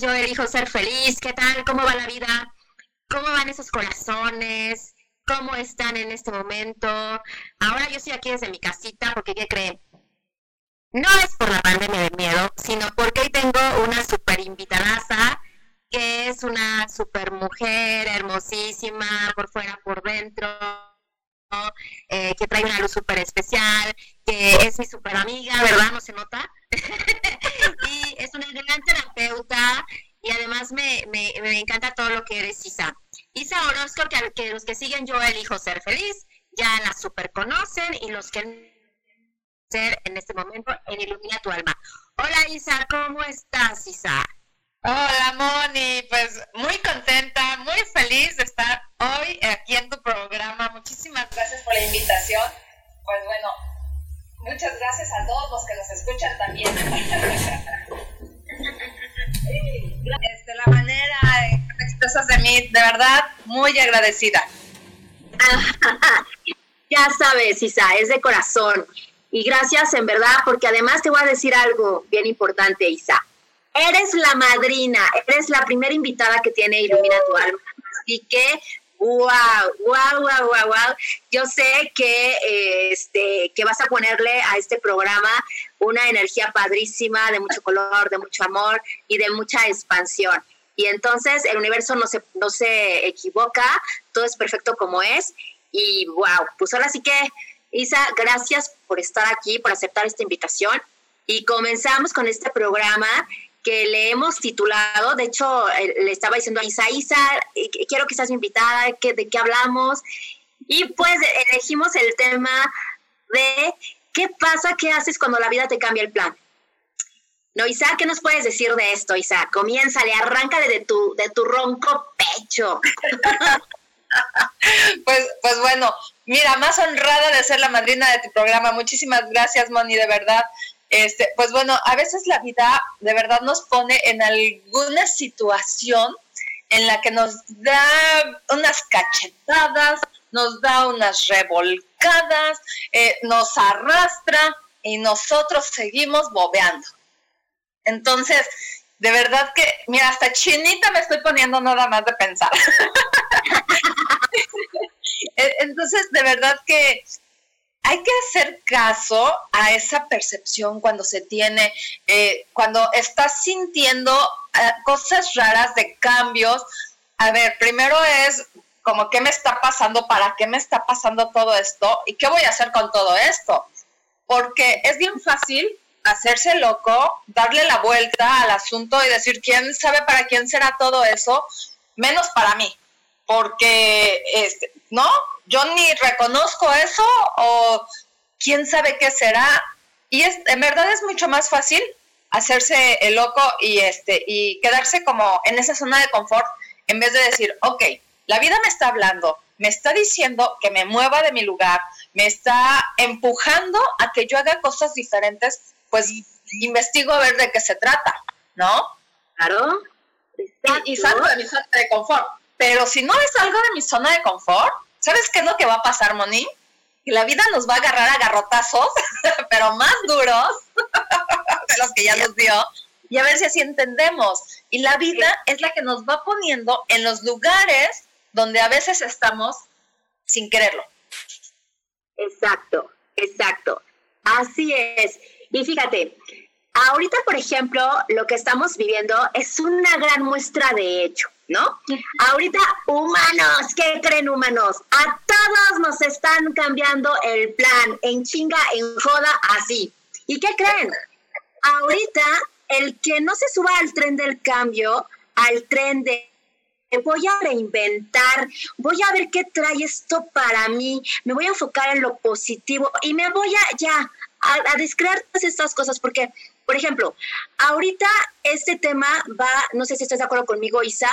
Yo elijo ser feliz. ¿Qué tal? ¿Cómo va la vida? ¿Cómo van esos corazones? ¿Cómo están en este momento? Ahora yo estoy aquí desde mi casita porque, ¿qué creen? No es por la pandemia de miedo, sino porque hoy tengo una super invitadaza que es una super mujer hermosísima por fuera, por dentro, eh, que trae una luz súper especial, que es mi súper amiga, ¿verdad? ¿No se nota? y además me, me, me, encanta todo lo que eres, Isa. Isa Orozco, que, que los que siguen Yo Elijo Ser Feliz, ya la super conocen y los que ser en este momento en Ilumina tu Alma. Hola Isa, ¿cómo estás, Isa? Hola Moni, pues muy contenta, muy feliz de estar hoy aquí en tu programa. Muchísimas gracias por la invitación. Pues bueno, muchas gracias a todos los que nos escuchan también. este, la manera que expresas de mí, de verdad, muy agradecida. ya sabes, Isa, es de corazón. Y gracias en verdad, porque además te voy a decir algo bien importante, Isa Eres la madrina, eres la primera invitada que tiene Ilumina tu alma. Así que, wow, wow, wow, wow, wow. Yo sé que, este, que vas a ponerle a este programa una energía padrísima, de mucho color, de mucho amor y de mucha expansión. Y entonces el universo no se, no se equivoca, todo es perfecto como es. Y wow, pues ahora sí que, Isa, gracias por estar aquí, por aceptar esta invitación. Y comenzamos con este programa que le hemos titulado, de hecho, eh, le estaba diciendo a Isa, Isa, eh, quiero que seas mi invitada, ¿de qué hablamos? Y pues elegimos el tema de qué pasa, qué haces cuando la vida te cambia el plan. No, Isa, ¿qué nos puedes decir de esto, Isa? Comiénzale, arráncale de tu, de tu ronco pecho. pues, pues bueno, mira, más honrada de ser la madrina de tu programa. Muchísimas gracias, Moni, de verdad. Este, pues bueno, a veces la vida de verdad nos pone en alguna situación en la que nos da unas cachetadas, nos da unas revolcadas, eh, nos arrastra y nosotros seguimos bobeando. Entonces, de verdad que, mira, hasta chinita me estoy poniendo nada más de pensar. Entonces, de verdad que hay que hacer caso a esa percepción cuando se tiene, eh, cuando estás sintiendo eh, cosas raras de cambios. A ver, primero es como qué me está pasando, para qué me está pasando todo esto y qué voy a hacer con todo esto. Porque es bien fácil hacerse loco, darle la vuelta al asunto y decir, ¿quién sabe para quién será todo eso? Menos para mí. Porque, este, ¿no? yo ni reconozco eso o quién sabe qué será. Y es, en verdad es mucho más fácil hacerse el loco y, este, y quedarse como en esa zona de confort en vez de decir, ok, la vida me está hablando, me está diciendo que me mueva de mi lugar, me está empujando a que yo haga cosas diferentes, pues investigo a ver de qué se trata, ¿no? Claro. Y, y, salgo de mi zona de confort. Pero si no es algo de mi zona de confort, ¿sabes qué es lo que va a pasar, Moni? Que la vida nos va a agarrar a garrotazos, pero más duros de los que ya nos dio, y a ver si así entendemos. Y la vida es la que nos va poniendo en los lugares donde a veces estamos sin quererlo. Exacto, exacto. Así es. Y fíjate, ahorita, por ejemplo, lo que estamos viviendo es una gran muestra de hecho, ¿no? Ahorita, humanos, ¿qué creen humanos? A todos nos están cambiando el plan, en chinga, en joda, así. ¿Y qué creen? Ahorita, el que no se suba al tren del cambio, al tren de voy a reinventar, voy a ver qué trae esto para mí, me voy a enfocar en lo positivo y me voy a ya a, a todas estas cosas porque por ejemplo, ahorita este tema va, no sé si estás de acuerdo conmigo, Isa,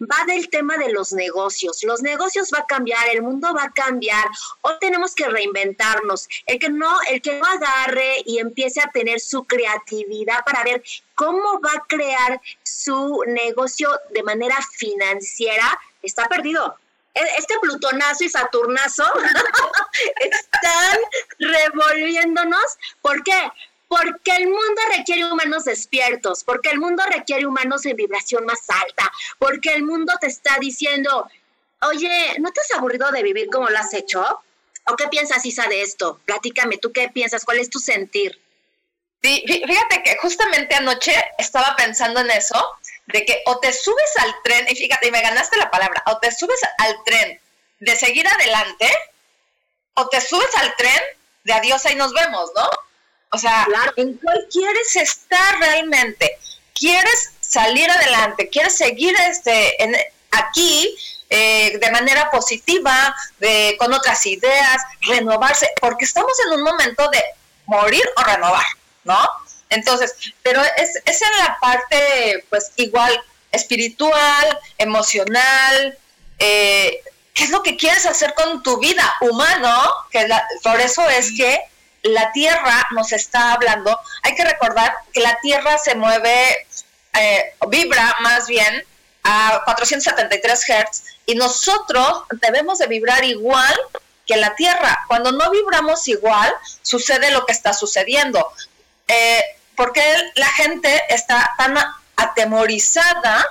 va del tema de los negocios. Los negocios va a cambiar, el mundo va a cambiar. Hoy tenemos que reinventarnos. El que no, el que no agarre y empiece a tener su creatividad para ver cómo va a crear su negocio de manera financiera, está perdido e, este plutonazo y saturnazo están revolviéndonos. ¿Por qué? Porque el mundo requiere humanos despiertos, porque el mundo requiere humanos en vibración más alta, porque el mundo te está diciendo, oye, ¿no te has aburrido de vivir como lo has hecho? ¿O qué piensas, Isa, de esto? Platícame, ¿tú qué piensas? ¿Cuál es tu sentir? Sí, fíjate que justamente anoche estaba pensando en eso, de que o te subes al tren, y fíjate, y me ganaste la palabra, o te subes al tren de seguir adelante, o te subes al tren de adiós, ahí nos vemos, ¿no? O sea, ¿en cuál quieres estar realmente? ¿Quieres salir adelante? ¿Quieres seguir este, en, aquí eh, de manera positiva, de, con otras ideas, renovarse? Porque estamos en un momento de morir o renovar, ¿no? Entonces, pero es, es en la parte, pues igual, espiritual, emocional, eh, ¿qué es lo que quieres hacer con tu vida humano? Que por eso es que la Tierra nos está hablando, hay que recordar que la Tierra se mueve, eh, vibra más bien a 473 Hz y nosotros debemos de vibrar igual que la Tierra. Cuando no vibramos igual, sucede lo que está sucediendo. Eh, porque la gente está tan atemorizada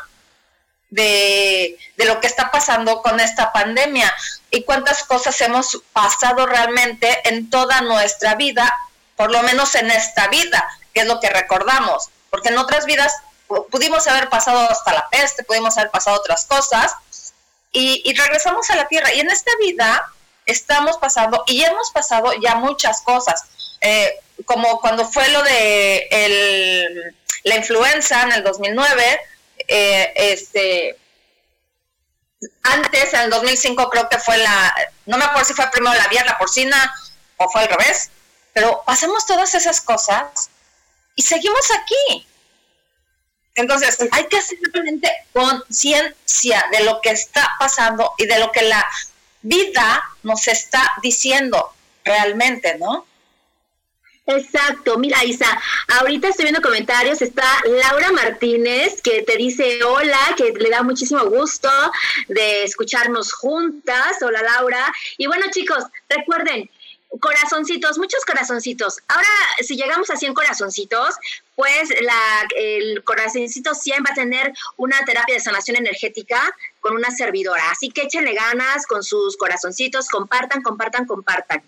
de, de, lo que está pasando con esta pandemia y cuántas cosas hemos pasado realmente en toda nuestra vida, por lo menos en esta vida, que es lo que recordamos, porque en otras vidas pudimos haber pasado hasta la peste, pudimos haber pasado otras cosas y, regresamos a la tierra. Y en esta vida estamos pasando y hemos pasado ya muchas cosas, eh, como cuando fue lo de el, la influenza en el 2009, eh, este, antes, en el 2005 creo que fue la, no me acuerdo si fue primero la vía, la porcina o fue al revés, pero pasamos todas esas cosas y seguimos aquí. Entonces, hay que hacer realmente conciencia de lo que está pasando y de lo que la vida nos está diciendo realmente, ¿no? Exacto, mira Isa, ahorita estoy viendo comentarios, está Laura Martínez que te dice hola, que le da muchísimo gusto de escucharnos juntas, hola Laura, y bueno chicos, recuerden, corazoncitos, muchos corazoncitos. Ahora, si llegamos a 100 corazoncitos, pues la, el corazoncito 100 va a tener una terapia de sanación energética con una servidora. Así que échenle ganas con sus corazoncitos, compartan, compartan, compartan.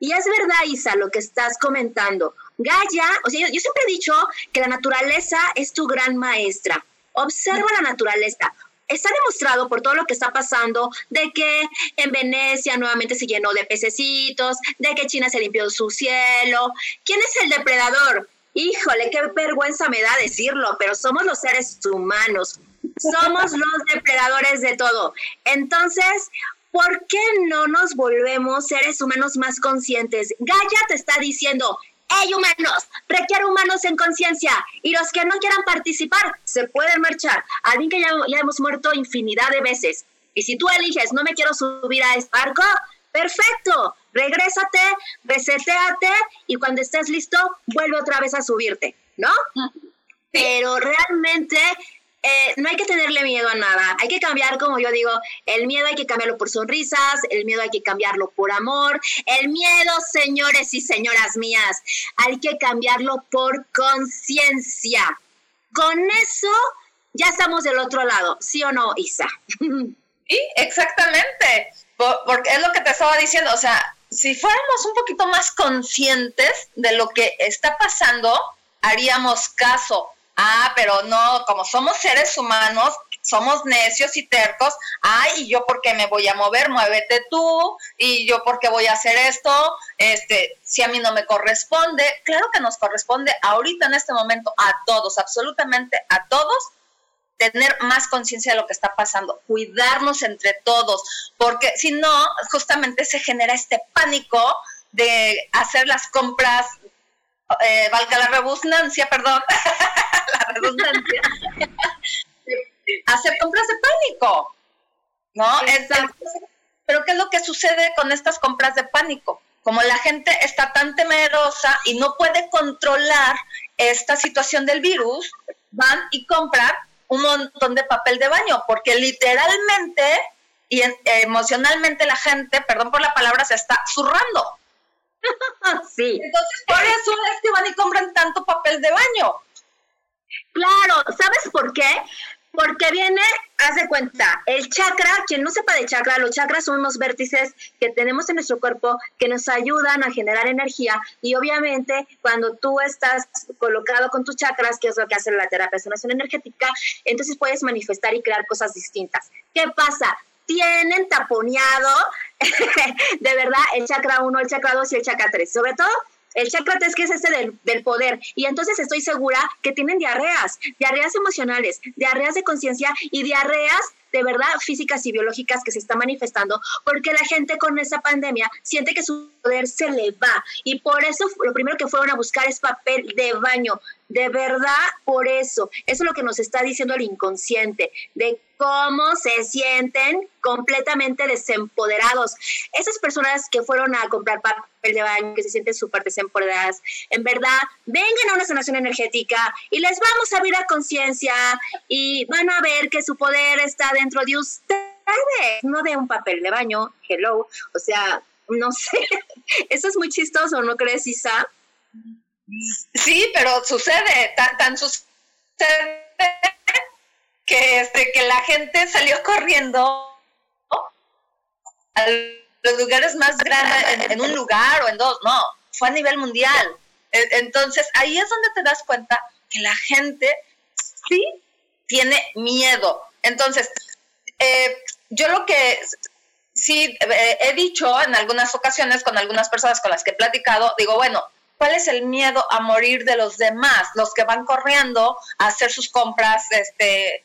Y es verdad, Isa, lo que estás comentando. Gaia, o sea, yo, siempre he dicho que la naturaleza es tu gran maestra. Observa la naturaleza. Está demostrado por todo lo que está pasando de que en Venecia nuevamente se llenó de pececitos, de que China se limpió su cielo. ¿Quién es el depredador? Híjole, qué vergüenza me da decirlo, pero somos los seres humanos. Somos los depredadores de todo. Entonces, ¿por qué no nos volvemos seres humanos más conscientes? Gaia te está diciendo, ¡Hey humanos! Requiere humanos en conciencia y los que no quieran participar se pueden marchar. Alguien que ya, ya hemos muerto infinidad de veces. Y si tú eliges, no me quiero subir a este barco, perfecto, regrésate, reseteate y cuando estés listo, vuelve otra vez a subirte, ¿no? Pero realmente eh, no hay que tenerle miedo a nada. Hay que cambiar, como yo digo, el miedo hay que cambiarlo por sonrisas, el miedo hay que cambiarlo por amor, el miedo, señores y señoras mías, hay que cambiarlo por conciencia. Con eso ya estamos del otro lado, ¿sí o no, Isa? Sí, exactamente. Porque es lo que te estaba diciendo, o sea, si fuéramos un poquito más conscientes de lo que está pasando, haríamos caso Ah, pero no, como somos seres humanos, somos necios y tercos. Ay, ¿y yo por qué me voy a mover? Muévete tú. ¿Y yo por qué voy a hacer esto? Este, si a mí no me corresponde. Claro que nos corresponde ahorita en este momento a todos, absolutamente a todos, tener más conciencia de lo que está pasando, cuidarnos entre todos, porque si no, justamente se genera este pánico de hacer las compras eh, valga la redundancia, perdón, la redundancia, hacer compras de pánico, ¿no? pero ¿qué es lo que sucede con estas compras de pánico? Como la gente está tan temerosa y no puede controlar esta situación del virus, van y compran un montón de papel de baño, porque literalmente y emocionalmente la gente, perdón por la palabra, se está zurrando. sí. Entonces, por eso es que van y compran tanto papel de baño. Claro, ¿sabes por qué? Porque viene, haz de cuenta, el chakra, quien no sepa de chakra, los chakras son unos vértices que tenemos en nuestro cuerpo que nos ayudan a generar energía y obviamente cuando tú estás colocado con tus chakras, que es lo que hace la terapia de energética, entonces puedes manifestar y crear cosas distintas. ¿Qué pasa? tienen taponeado de verdad el chakra 1, el chakra 2 y el chakra 3. Sobre todo el chakra 3 que es este del, del, poder. Y entonces estoy segura que tienen diarreas, diarreas emocionales, diarreas de conciencia y diarreas de verdad físicas y biológicas que se están manifestando porque la gente con esa pandemia siente que su poder se le va y por eso lo primero que fueron a buscar es papel de baño. De verdad, por eso. Eso es lo que nos está diciendo el inconsciente, de cómo se sienten completamente desempoderados. Esas personas que fueron a comprar papel de baño, que se sienten súper desempoderadas, en verdad, vengan a una sanación energética y les vamos a abrir a conciencia y van a ver que su poder está dentro de ustedes, no de un papel de baño, hello, o sea, no sé, eso es muy chistoso, ¿no crees, Isa? Sí, pero sucede, tan, tan sucede que, este, que la gente salió corriendo a los lugares más grandes, en, un lugar o en dos, no, fue a nivel mundial. E, entonces, ahí es donde te das cuenta que la gente sí tiene miedo. Entonces, eh, yo lo que sí eh, he dicho en algunas ocasiones con algunas personas con las que he platicado, digo, bueno, ¿cuál es el miedo a morir de los demás? Los que van corriendo a hacer sus compras, este,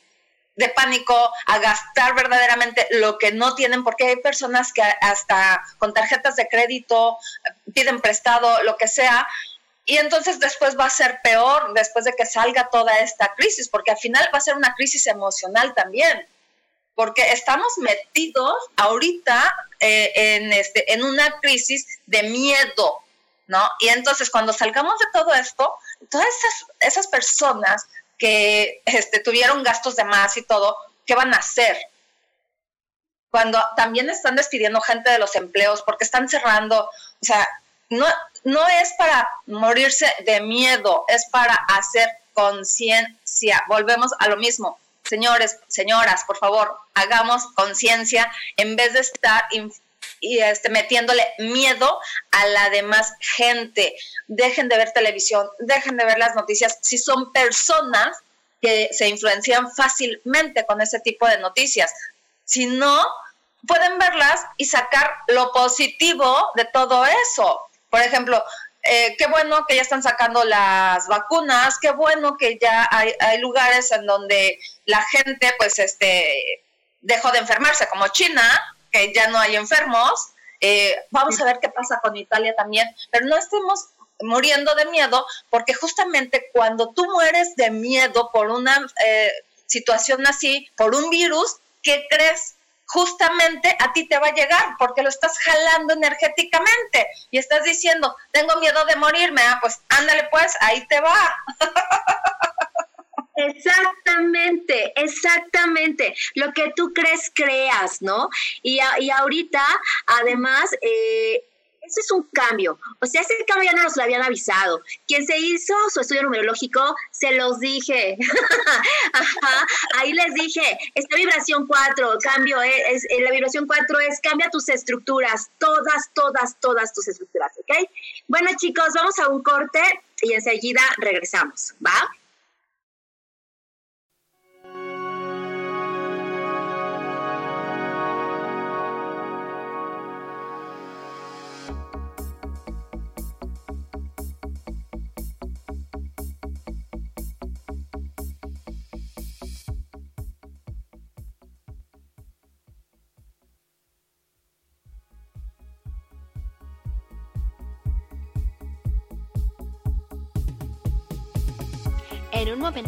de pánico a gastar verdaderamente lo que no tienen, porque hay personas que hasta con tarjetas de crédito piden prestado, lo que sea, y entonces después va a ser peor después de que salga toda esta crisis, porque al final va a ser una crisis emocional también, porque estamos metidos ahorita eh, en, este, en una crisis de miedo, ¿no? Y entonces cuando salgamos de todo esto, todas esas, esas personas que este, tuvieron gastos de más y todo, ¿qué van a hacer? Cuando también están despidiendo gente de los empleos porque están cerrando, o sea, no, no es para morirse de miedo, es para hacer conciencia. Volvemos a lo mismo. Señores, señoras, por favor, hagamos conciencia en vez de estar y este, metiéndole miedo a la demás gente. Dejen de ver televisión, dejen de ver las noticias. Si son personas que se influencian fácilmente con ese tipo de noticias, si no, pueden verlas y sacar lo positivo de todo eso. Por ejemplo, eh, qué bueno que ya están sacando las vacunas, qué bueno que ya hay, hay lugares en donde la gente pues este dejó de enfermarse, como China, que ya no hay enfermos. Eh, vamos a ver qué pasa con Italia también, pero no estemos muriendo de miedo, porque justamente cuando tú mueres de miedo por una eh, situación así, por un virus, ¿qué crees? justamente a ti te va a llegar porque lo estás jalando energéticamente y estás diciendo, tengo miedo de morirme, ah, pues ándale pues, ahí te va. Exactamente, exactamente. Lo que tú crees, creas, ¿no? Y, ahorita, además, eh, eso es un cambio. O sea, ese cambio ya no nos lo habían avisado. Quien se hizo su estudio numerológico, se los dije. ahí les dije, esta vibración 4, cambio, eh, eh, la vibración 4 es cambia tus estructuras, todas, todas, todas tus estructuras, ¿ok? Bueno, chicos, vamos a un corte y enseguida regresamos, ¿va?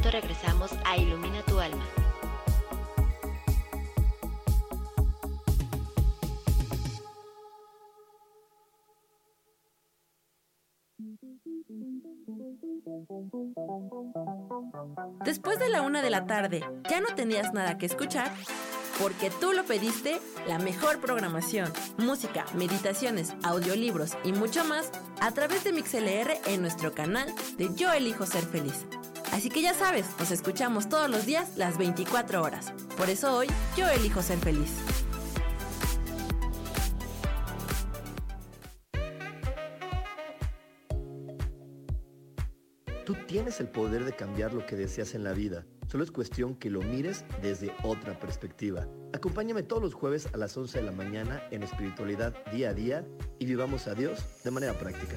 Regresamos a Ilumina tu alma. Después de la una de la tarde, ¿ya no tenías nada que escuchar? Porque tú lo pediste, la mejor programación, música, meditaciones, audiolibros y mucho más a través de MixLR en nuestro canal de Yo Elijo Ser Feliz. Así que ya sabes, nos escuchamos todos los días las 24 horas. Por eso hoy yo elijo ser feliz. Tú tienes el poder de cambiar lo que deseas en la vida. Solo es cuestión que lo mires desde otra perspectiva. Acompáñame todos los jueves a las 11 de la mañana en espiritualidad día a día y vivamos a Dios de manera práctica.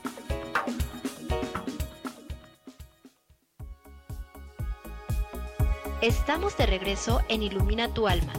Estamos de regreso en Ilumina tu alma.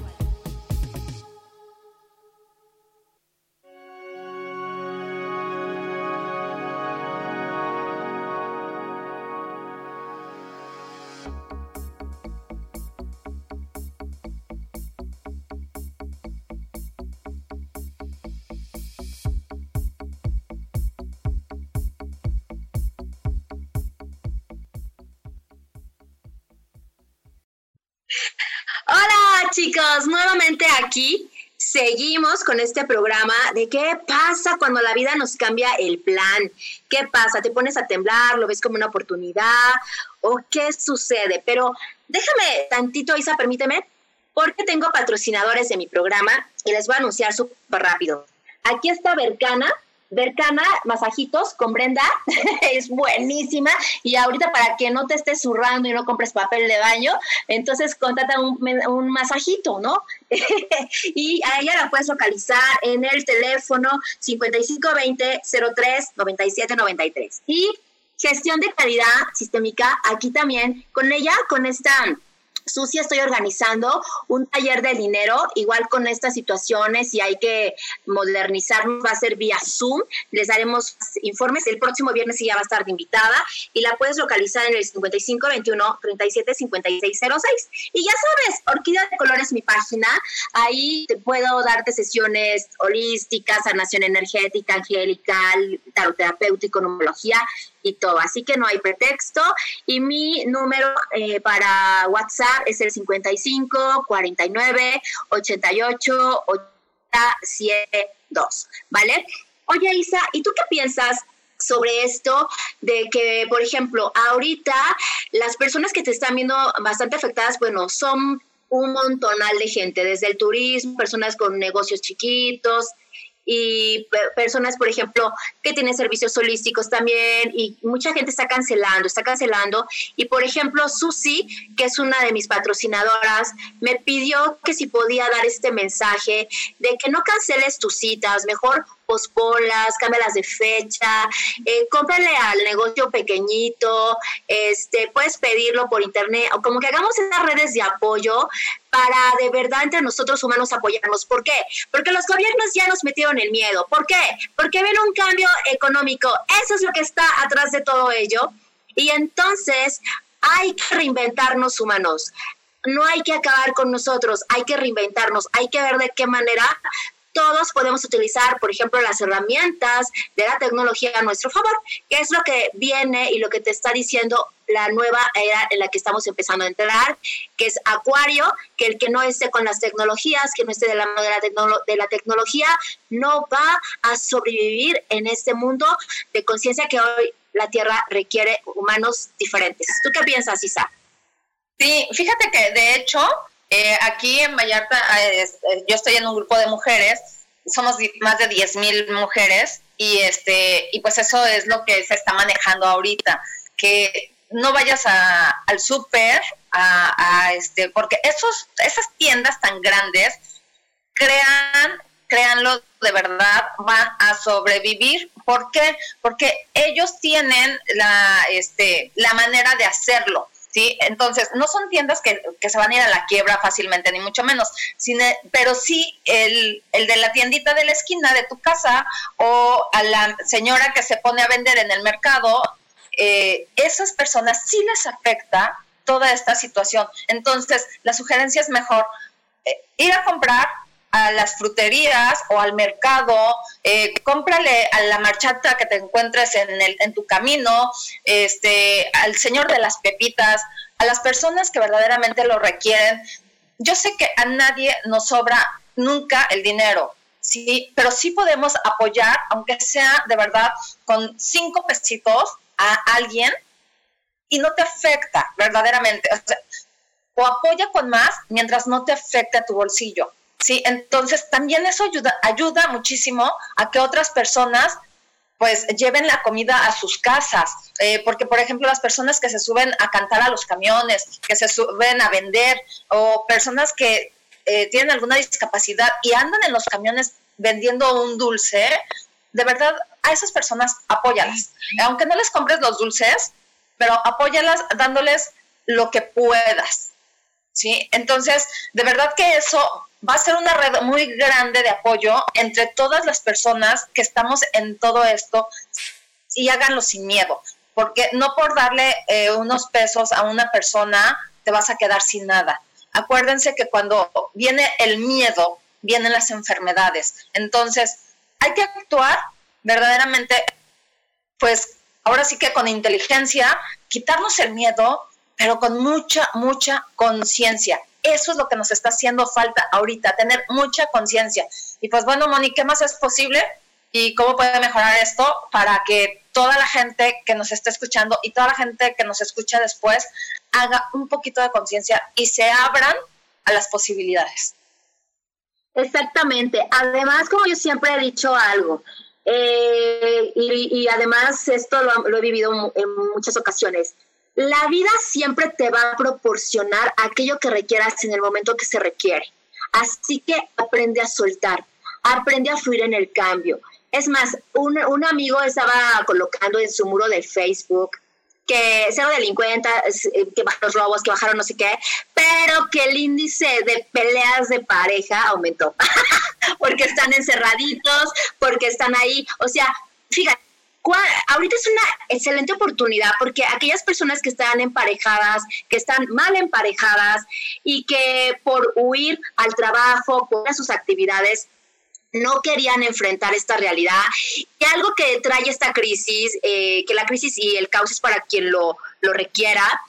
Aquí seguimos con este programa de qué pasa cuando la vida nos cambia el plan. ¿Qué pasa? ¿Te pones a temblar? ¿Lo ves como una oportunidad? ¿O qué sucede? Pero déjame tantito, Isa, permíteme, porque tengo patrocinadores de mi programa y les voy a anunciar súper rápido. Aquí está Bercana, Bercana, masajitos con Brenda, es buenísima. Y ahorita para que no te estés zurrando y no compres papel de baño, entonces contrata un, masajito, ¿no? y a ella la puedes localizar en el teléfono 5520-03-9793. Y gestión de calidad sistémica, aquí también, con ella, con esta Susi, estoy organizando un taller de dinero, igual con estas situaciones y hay que modernizarnos, va a ser vía Zoom, les daremos informes, el próximo viernes ya va a estar de invitada y la puedes localizar en el 5521 37 5606. Y ya sabes, Orquídea de Colores mi página, ahí te puedo darte sesiones holísticas, sanación energética, angelical, tarot terapéutico, y todo. Así que no hay pretexto. Y mi número eh, para WhatsApp es el 55 49 88 872. ¿Vale? Oye, Isa, ¿y tú qué piensas? sobre esto de que, por ejemplo, ahorita las personas que te están viendo bastante afectadas, bueno, son un montonal de gente, desde el turismo, personas con negocios chiquitos, y personas, por ejemplo, que tienen servicios holísticos también y mucha gente está cancelando, está cancelando. Y por ejemplo, Susi, que es una de mis patrocinadoras, me pidió que si podía dar este mensaje de que no canceles tus citas, mejor posponlas, cámbialas de fecha, eh, cómprale al negocio pequeñito, este, puedes pedirlo por internet, o como que hagamos esas redes de apoyo para de verdad entre nosotros humanos apoyarnos. ¿Por qué? Porque los gobiernos ya nos metieron el miedo. ¿Por qué? Porque ven un cambio económico. Eso es lo que está atrás de todo ello. Y entonces hay que reinventarnos humanos no hay que acabar con nosotros, hay que reinventarnos, hay que ver de qué manera todos podemos utilizar, por ejemplo, las herramientas de la tecnología a nuestro favor, que es lo que viene y lo que te está diciendo la nueva era en la que estamos empezando a entrar, que es Acuario, que el que no esté con las tecnologías, que no esté de la mano de la, de la tecnología, no va a sobrevivir en este mundo de conciencia que hoy la Tierra requiere humanos diferentes. ¿Tú qué piensas, Isa? Sí, fíjate que de hecho eh, aquí en Vallarta, eh, eh, yo estoy en un grupo de mujeres, somos más de 10 mil mujeres y, este, y pues eso es lo que se está manejando ahorita, que no vayas al súper, a, este, porque esos, esas tiendas tan grandes crean, créanlo de verdad, van a sobrevivir. ¿Por qué? Porque ellos tienen la, este, la manera de hacerlo. ¿Sí? Entonces, no son tiendas que, se van a ir a la quiebra fácilmente, ni mucho menos, pero sí el, de la tiendita de la esquina de tu casa o a la señora que se pone a vender en el mercado, eh, esas personas sí les afecta toda esta situación. Entonces, la sugerencia es mejor eh, ir a comprar a las fruterías o al mercado, eh, cómprale a la marchata que te encuentres en, el, tu camino, este, al señor de las pepitas, a las personas que verdaderamente lo requieren. Yo sé que a nadie nos sobra nunca el dinero, sí, pero sí podemos apoyar, aunque sea de verdad con cinco pesitos a alguien y no te afecta verdaderamente. O, o apoya con más mientras no te afecte a tu bolsillo. ¿Sí? Entonces también eso ayuda, ayuda muchísimo a que otras personas pues lleven la comida a sus casas, eh, porque por ejemplo las personas que se suben a cantar a los camiones, que se suben a vender, o personas que eh, tienen alguna discapacidad y andan en los camiones vendiendo un dulce, de verdad a esas personas apóyalas, aunque no les compres los dulces, pero apóyalas dándoles lo que puedas, ¿sí? Entonces, de verdad que eso va a ser una red muy grande de apoyo entre todas las personas que estamos en todo esto y háganlo sin miedo, porque no por darle eh, unos pesos a una persona te vas a quedar sin nada. Acuérdense que cuando viene el miedo, vienen las enfermedades. Entonces, hay que actuar verdaderamente, pues ahora sí que con inteligencia, quitarnos el miedo, pero con mucha, mucha conciencia. Eso es lo que nos está haciendo falta ahorita, tener mucha conciencia. Y pues bueno, Moni, ¿qué más es posible? ¿Y cómo puede mejorar esto para que toda la gente que nos esté escuchando y toda la gente que nos escucha después haga un poquito de conciencia y se abran a las posibilidades? Exactamente. Además, como yo siempre he dicho algo, eh, y, además esto lo, he vivido en muchas ocasiones, la vida siempre te va a proporcionar aquello que requieras en el momento que se requiere. Así que aprende a soltar, aprende a fluir en el cambio. Es más, un, un amigo estaba colocando en su muro de Facebook que cero delincuentes, eh, que bajaron los robos, que bajaron no sé qué, pero que el índice de peleas de pareja aumentó, porque están encerraditos, porque están ahí, o sea, fíjate, ahorita es una excelente oportunidad porque aquellas personas que están emparejadas, que están mal emparejadas y que por huir al trabajo, por sus actividades, no querían enfrentar esta realidad. Y algo que trae esta crisis, eh, que la crisis y el caos es para quien lo, lo requiera,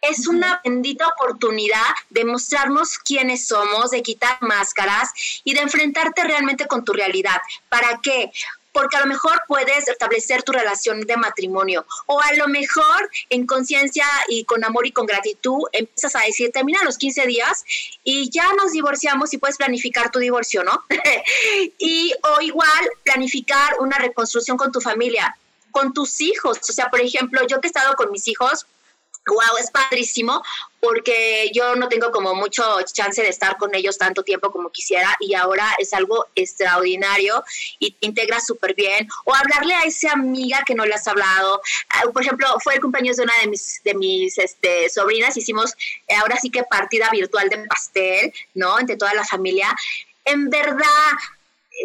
es una bendita oportunidad de mostrarnos quiénes somos, de quitar máscaras y de enfrentarte realmente con tu realidad. ¿Para qué? Porque a lo mejor puedes establecer tu relación de matrimonio o a lo mejor en conciencia y con amor y con gratitud empiezas a decir, termina los 15 días y ya nos divorciamos y puedes planificar tu divorcio, ¿no? y o igual planificar una reconstrucción con tu familia, con tus hijos. O sea, por ejemplo, yo que he estado con mis hijos, wow, es padrísimo porque yo no tengo como mucho chance de estar con ellos tanto tiempo como quisiera y ahora es algo extraordinario y te integras súper bien. O hablarle a esa amiga que no le has hablado. Ah, por ejemplo, fue el cumpleaños de una de mis, de mis este, sobrinas, hicimos eh, ahora sí que partida virtual de pastel, ¿no? Entre toda la familia. En verdad,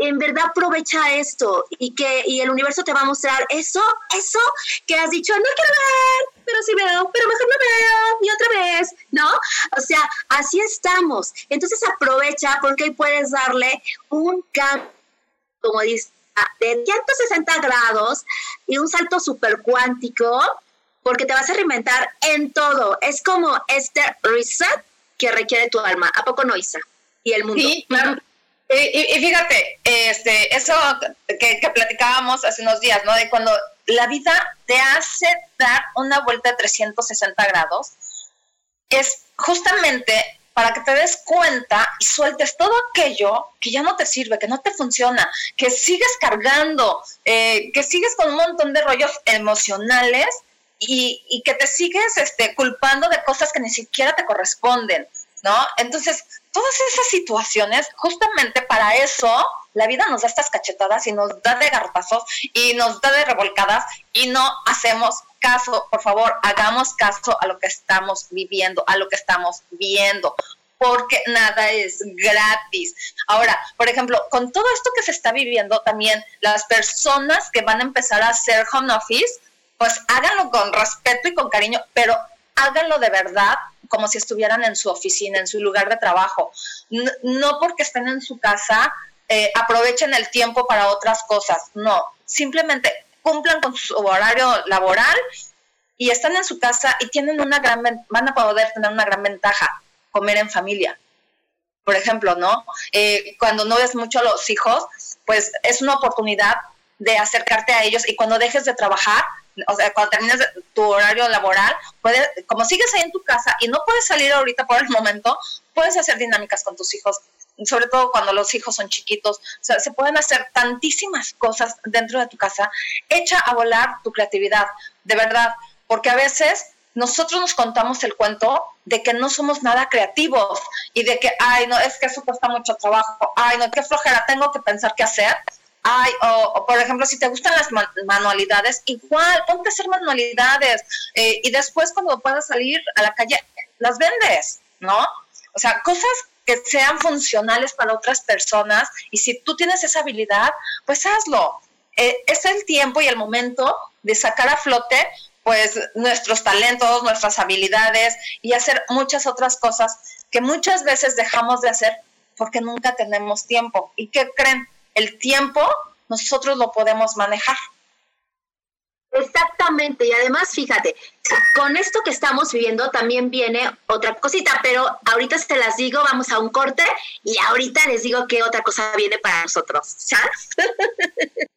en verdad aprovecha esto y que y el universo te va a mostrar eso, eso que has dicho, no quiero ver, pero sí veo, pero mejor no veo, y otra vez, ¿no? O sea, así estamos. Entonces aprovecha porque puedes darle un cambio, como dice, de 160 grados y un salto súper cuántico porque te vas a reinventar en todo. Es como este reset que requiere tu alma. ¿A poco no, Isa? Y el mundo. Sí, claro. Y, fíjate, este, eso que, platicábamos hace unos días, ¿no? De cuando la vida te hace dar una vuelta de 360 grados, es justamente para que te des cuenta y sueltes todo aquello que ya no te sirve, que no te funciona, que sigues cargando, eh, que sigues con un montón de rollos emocionales y, y, que te sigues este, culpando de cosas que ni siquiera te corresponden, ¿no? Entonces, todas esas situaciones, justamente para eso, la vida nos da estas cachetadas y nos da de garpazos y nos da de revolcadas y no hacemos caso. Por favor, hagamos caso a lo que estamos viviendo, a lo que estamos viendo porque nada es gratis. Ahora, por ejemplo, con todo esto que se está viviendo, también las personas que van a empezar a hacer home office, pues háganlo con respeto y con cariño, pero háganlo de verdad como si estuvieran en su oficina, en su lugar de trabajo. No, porque estén en su casa, eh, aprovechen el tiempo para otras cosas. No, simplemente cumplan con su horario laboral y están en su casa y tienen una gran, van a poder tener una gran ventaja, comer en familia. Por ejemplo, ¿no? Eh, cuando no ves mucho a los hijos, pues es una oportunidad de acercarte a ellos y cuando dejes de trabajar, o sea, cuando termines tu horario laboral, puedes, como sigues ahí en tu casa y no puedes salir ahorita por el momento, puedes hacer dinámicas con tus hijos, sobre todo cuando los hijos son chiquitos. O sea, se pueden hacer tantísimas cosas dentro de tu casa. Echa a volar tu creatividad, de verdad, porque a veces nosotros nos contamos el cuento de que no somos nada creativos y de que, ay, no, es que eso cuesta mucho trabajo, ay, no, qué flojera, tengo que pensar qué hacer Ay, o, por ejemplo, si te gustan las manualidades, igual, ponte a hacer manualidades eh, y después cuando puedas salir a la calle, las vendes, ¿no? O sea, cosas que sean funcionales para otras personas y si tú tienes esa habilidad, pues hazlo. Eh, es el tiempo y el momento de sacar a flote pues nuestros talentos, nuestras habilidades y hacer muchas otras cosas que muchas veces dejamos de hacer porque nunca tenemos tiempo. ¿Y qué creen? El tiempo nosotros lo podemos manejar. Exactamente, y además fíjate, con esto que estamos viviendo también viene otra cosita, pero ahorita se las digo, vamos a un corte y ahorita les digo qué otra cosa viene para nosotros, ¿sabes?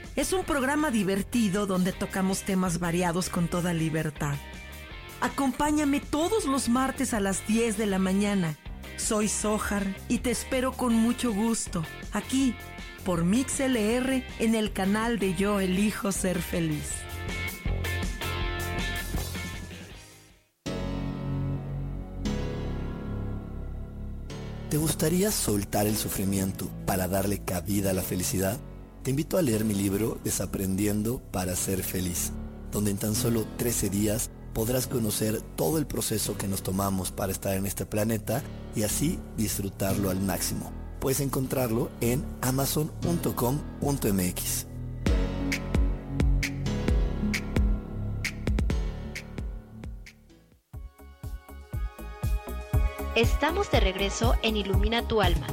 es un programa divertido donde tocamos temas variados con toda libertad. Acompáñame todos los martes a las 10 de la mañana. Soy Sojar y te espero con mucho gusto aquí por MixLR en el canal de Yo Elijo Ser Feliz. ¿Te gustaría soltar el sufrimiento para darle cabida a la felicidad? Te invito a leer mi libro Desaprendiendo para ser feliz, donde en tan solo 13 días podrás conocer todo el proceso que nos tomamos para estar en este planeta y así disfrutarlo al máximo puedes encontrarlo en amazon.com.mx. Estamos de regreso en Ilumina tu alma.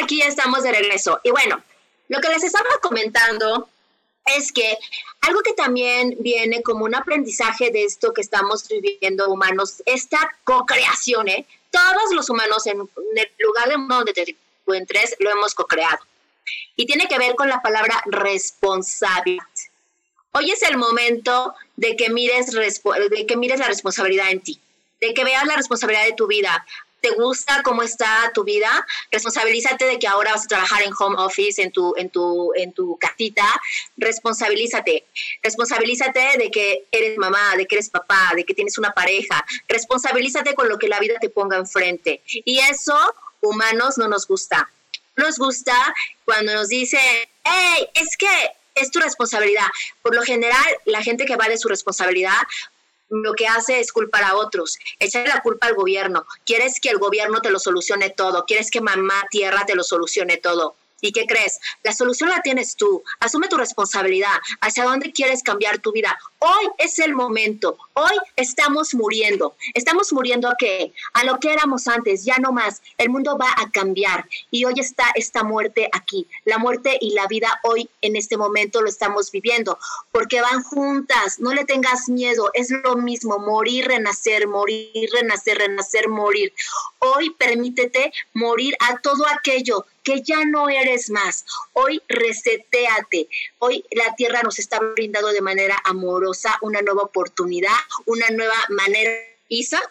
Aquí estamos de regreso. Y bueno, lo que les estaba comentando es que algo que también viene como un aprendizaje de esto que estamos viviendo humanos, esta co-creación, ¿eh? todos los humanos en el lugar donde te encuentres lo hemos co-creado. Y tiene que ver con la palabra responsabilidad. Hoy es el momento de que mires, de que mires la responsabilidad en ti, de que veas la responsabilidad de tu vida te gusta cómo está tu vida, responsabilízate de que ahora vas a trabajar en home office, en tu, en tu, en tu casita, responsabilízate, responsabilízate de que eres mamá, de que eres papá, de que tienes una pareja, responsabilízate con lo que la vida te ponga enfrente. Y eso, humanos, no nos gusta. Nos gusta cuando nos dice, hey, es que es tu responsabilidad. Por lo general, la gente que va de su responsabilidad lo que hace es culpar a otros, echarle la culpa al gobierno. Quieres que el gobierno te lo solucione todo, quieres que mamá tierra te lo solucione todo. ¿Y qué crees? La solución la tienes tú. Asume tu responsabilidad. ¿Hacia dónde quieres cambiar tu vida? Hoy es el momento. Hoy estamos muriendo. Estamos muriendo a qué? A lo que éramos antes, ya no más. El mundo va a cambiar y hoy está esta muerte aquí. La muerte y la vida hoy en este momento lo estamos viviendo porque van juntas. No le tengas miedo. Es lo mismo. Morir, renacer, morir, renacer, renacer, morir. Hoy permítete morir a todo aquello que ya no eres más. Hoy reseteate. Hoy la tierra nos está brindando de manera amorosa una nueva oportunidad, una nueva manera, Isa,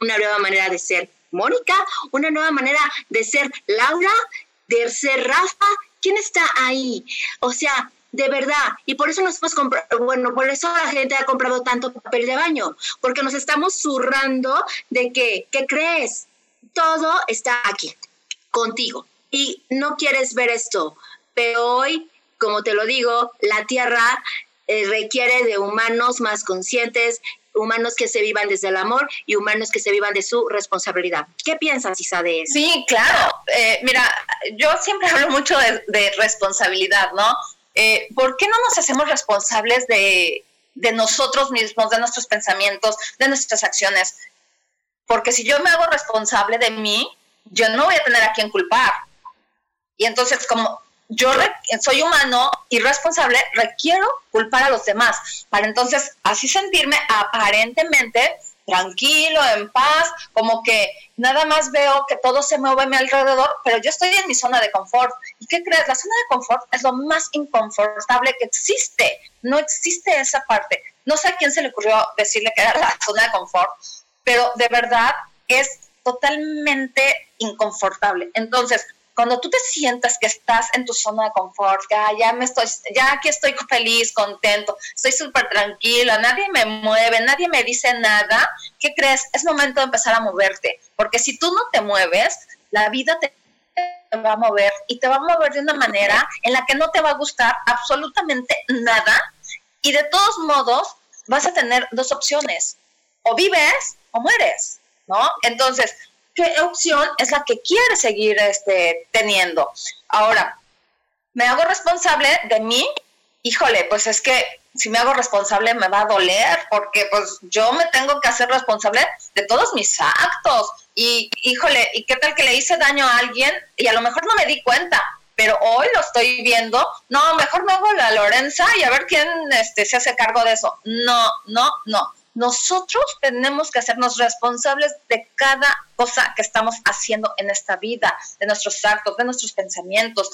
una nueva manera de ser Mónica, una nueva manera de ser Laura, de ser Rafa. ¿Quién está ahí? O sea, de verdad. Y por eso nos hemos comprado, bueno, por eso la gente ha comprado tanto papel de baño, porque nos estamos zurrando de que, ¿qué crees? todo está aquí, contigo. Y no quieres ver esto, pero hoy, como te lo digo, la Tierra eh, requiere de humanos más conscientes, humanos que se vivan desde el amor y humanos que se vivan de su responsabilidad. ¿Qué piensas, Isa, de eso? Sí, claro. Eh, mira, yo siempre hablo mucho de, responsabilidad, ¿no? Eh, ¿Por qué no nos hacemos responsables de, de nosotros mismos, de nuestros pensamientos, de nuestras acciones? Porque si yo me hago responsable de mí, yo no voy a tener a quien culpar. Y entonces, como yo soy humano y responsable, requiero culpar a los demás para entonces así sentirme aparentemente tranquilo, en paz, como que nada más veo que todo se mueve a mi alrededor, pero yo estoy en mi zona de confort. ¿Y qué crees? La zona de confort es lo más inconfortable que existe. No existe esa parte. No sé a quién se le ocurrió decirle que era la zona de confort, pero de verdad es totalmente inconfortable. Entonces, cuando tú te sientas que estás en tu zona de confort, ya, ya me estoy, ya aquí estoy feliz, contento, estoy súper tranquila, nadie me mueve, nadie me dice nada, ¿qué crees? Es momento de empezar a moverte, porque si tú no te mueves, la vida te va a mover y te va a mover de una manera en la que no te va a gustar absolutamente nada y de todos modos vas a tener dos opciones, o vives o mueres, ¿no? Entonces, qué opción es la que quiere seguir este, teniendo. Ahora, me hago responsable de mí, híjole, pues es que si me hago responsable me va a doler porque pues yo me tengo que hacer responsable de todos mis actos y híjole, ¿y qué tal que le hice daño a alguien y a lo mejor no me di cuenta? Pero hoy lo estoy viendo, no, mejor me hago la Lorenza y a ver quién este, se hace cargo de eso. No, no, no nosotros tenemos que hacernos responsables de cada cosa que estamos haciendo en esta vida, de nuestros actos, de nuestros pensamientos.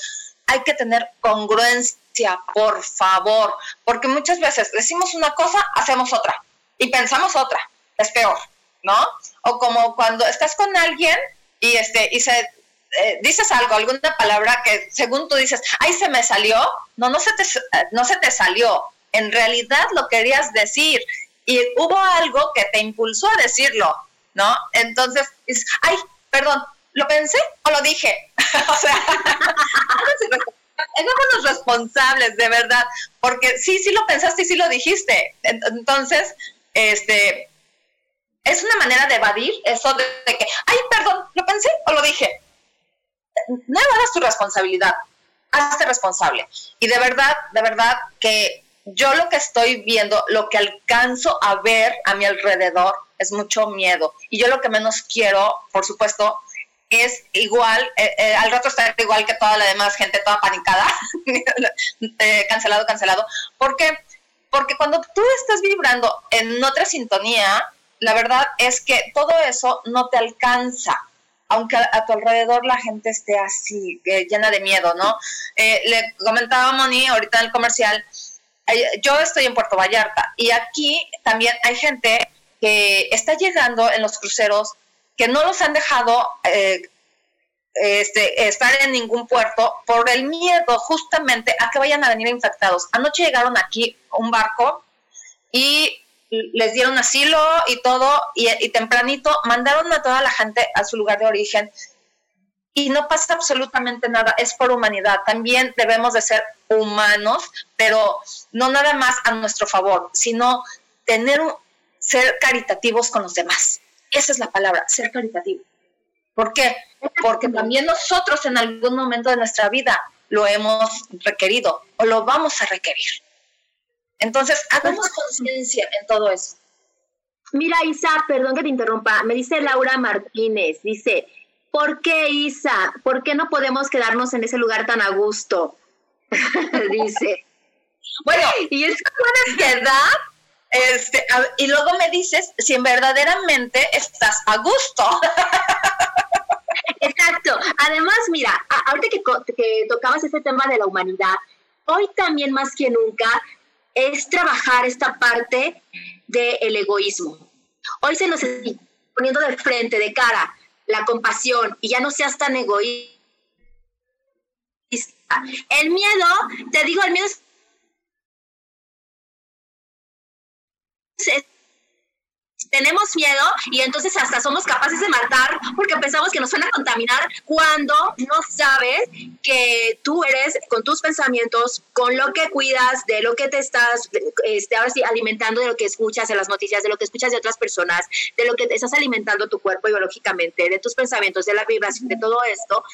Hay que tener congruencia, por favor, porque muchas veces decimos una cosa, hacemos otra y pensamos otra. Es peor, ¿no? O como cuando estás con alguien y este y se eh, dices algo, alguna palabra que según tú dices, ay, se me salió, no, no se te, no se te salió. En realidad lo querías decir y hubo algo que te impulsó a decirlo, ¿no? Entonces, es, ay, perdón, ¿lo pensé o lo dije? o sea, los responsables, de verdad, porque sí, sí lo pensaste y sí lo dijiste. Entonces, este, es una manera de evadir eso de, que, ay, perdón, ¿lo pensé o lo dije? No evadas tu responsabilidad, hazte responsable. Y de verdad, de verdad que yo lo que estoy viendo, lo que alcanzo a ver a mi alrededor es mucho miedo. Y yo lo que menos quiero, por supuesto, es igual, eh, eh, al rato estar igual que toda la demás gente, toda panicada, eh, cancelado, cancelado. ¿Por qué? Porque cuando tú estás vibrando en otra sintonía, la verdad es que todo eso no te alcanza aunque a, tu alrededor la gente esté así, llena de miedo, ¿no? le comentaba Moni ahorita en el comercial yo estoy en Puerto Vallarta y aquí también hay gente que está llegando en los cruceros que no los han dejado eh, este, estar en ningún puerto por el miedo justamente a que vayan a venir infectados. Anoche llegaron aquí un barco y les dieron asilo y todo, y, y tempranito mandaron a toda la gente a su lugar de origen y no pasa absolutamente nada, es por humanidad. También debemos de ser humanos, pero no nada más a nuestro favor, sino tener ser caritativos con los demás. Esa es la palabra, ser caritativo. ¿Por qué? Porque también nosotros en algún momento de nuestra vida lo hemos requerido o lo vamos a requerir. Entonces, hagamos conciencia en todo eso. Mira, Isa, perdón que te interrumpa, me dice Laura Martínez, dice, ¿por qué Isa? ¿Por qué no podemos quedarnos en ese lugar tan a gusto? Dice. Bueno, y es una quedar, este, y luego me dices si verdaderamente estás a gusto. Exacto. Además, mira, ahorita que, que tocabas ese tema de la humanidad, hoy también más que nunca es trabajar esta parte del egoísmo. Hoy se nos está poniendo de frente, de cara, la compasión y ya no seas tan egoísta. El miedo, te digo, el miedo es tenemos miedo y entonces hasta somos capaces de matar porque pensamos que nos van a contaminar cuando no sabes que tú eres con tus pensamientos, con lo que cuidas, de lo que te estás, este, ahora sí, alimentando, de lo que escuchas en las noticias, de lo que escuchas de otras personas, de lo que te estás alimentando tu cuerpo biológicamente, de tus pensamientos, de la vibración, de todo esto,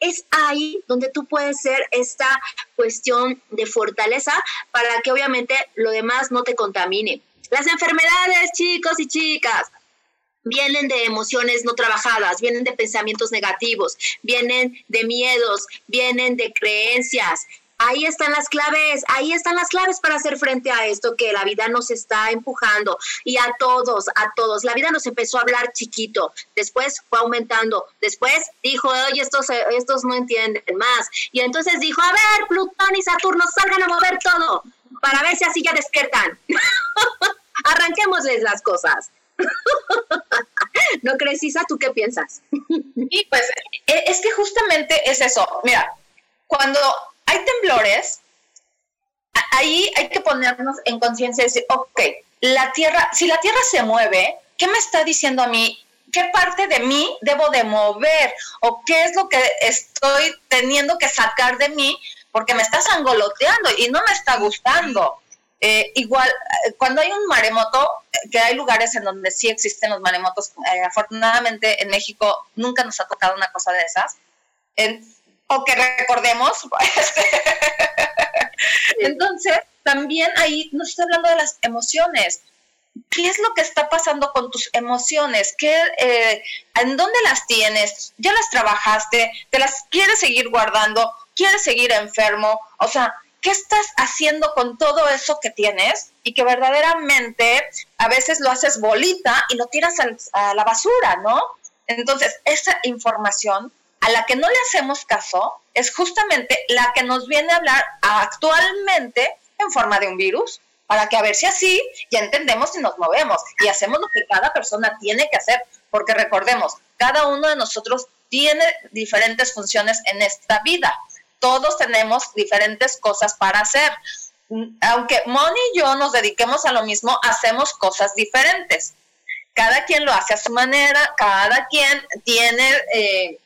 es ahí donde tú puedes ser esta cuestión de fortaleza para que obviamente lo demás no te contamine. Las enfermedades, chicos y chicas, vienen de emociones no trabajadas, vienen de pensamientos negativos, vienen de miedos, vienen de creencias. Ahí están las claves, ahí están las claves para hacer frente a esto que la vida nos está empujando y a todos, a todos. La vida nos empezó a hablar chiquito, después fue aumentando, después dijo, oye, estos, estos no entienden más. Y entonces dijo, a ver, Plutón y Saturno salgan a mover todo para ver si así ya despiertan. Arranquémosles las cosas. ¿No crees, Isa? ¿Tú qué piensas? Y pues e, es que justamente es eso. Mira, cuando hay temblores, ahí hay que ponernos en conciencia y decir, ok, la tierra, si la tierra se mueve, ¿qué me está diciendo a mí? ¿Qué parte de mí debo de mover? ¿O qué es lo que estoy teniendo que sacar de mí? Porque me está sangoloteando y no me está gustando. Eh, igual, eh, cuando hay un maremoto, eh, que hay lugares en donde sí existen los maremotos, afortunadamente en México nunca nos ha tocado una cosa de esas, o que recordemos, este, entonces también ahí nos está hablando de las emociones. ¿Qué es lo que está pasando con tus emociones? ¿Qué, ¿En dónde las tienes? ¿Ya las trabajaste? ¿Te las quieres seguir guardando? ¿Quieres seguir enfermo? O sea, ¿qué estás haciendo con todo eso que tienes? Y que verdaderamente a veces lo haces bolita y lo tiras a la basura, ¿no? Entonces, esa información a la que no le hacemos caso es justamente la que nos viene a hablar actualmente en forma de un virus, para que a ver si así ya entendemos y nos movemos y hacemos lo que cada persona tiene que hacer, porque recordemos, cada uno de nosotros tiene diferentes funciones en esta vida todos tenemos diferentes cosas para hacer. Aunque Moni y yo nos dediquemos a lo mismo, hacemos cosas diferentes. Cada quien lo hace a su manera, cada quien tiene eh,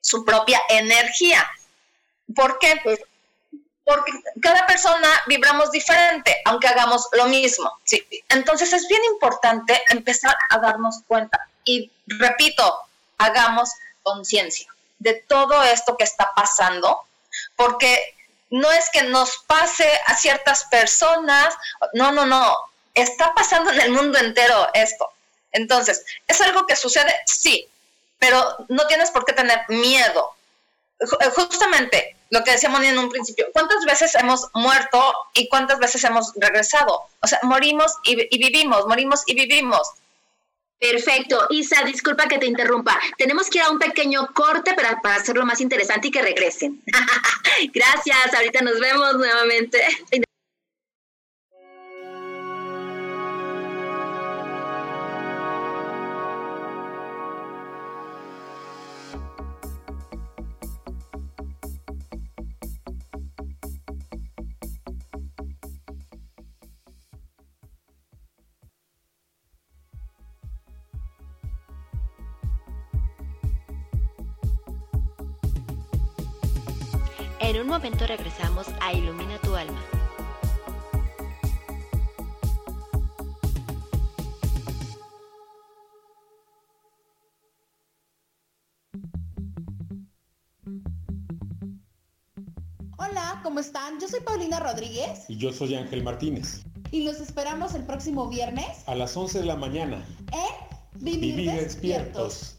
su propia energía. ¿Por qué? Porque cada persona vibramos diferente, aunque hagamos lo mismo. ¿sí? Entonces es bien importante empezar a darnos cuenta. Y repito, hagamos conciencia de todo esto que está pasando porque no es que nos pase a ciertas personas, no, no, no, está pasando en el mundo entero esto. Entonces, ¿es algo que sucede? Sí, pero no tienes por qué tener miedo. Eh, justamente lo que decíamos en un principio, ¿cuántas veces hemos muerto y cuántas veces hemos regresado? O sea, morimos y, y vivimos, morimos y vivimos. Perfecto. Isa, disculpa que te interrumpa. Tenemos que ir a un pequeño corte para, para hacerlo más interesante y que regresen. Gracias. Ahorita nos vemos nuevamente. Momento regresamos a Ilumina tu alma. Hola, ¿cómo están? Yo soy Paulina Rodríguez. Y yo soy Ángel Martínez. Y los esperamos el próximo viernes. A las 11 de la mañana. En Vivir, despiertos.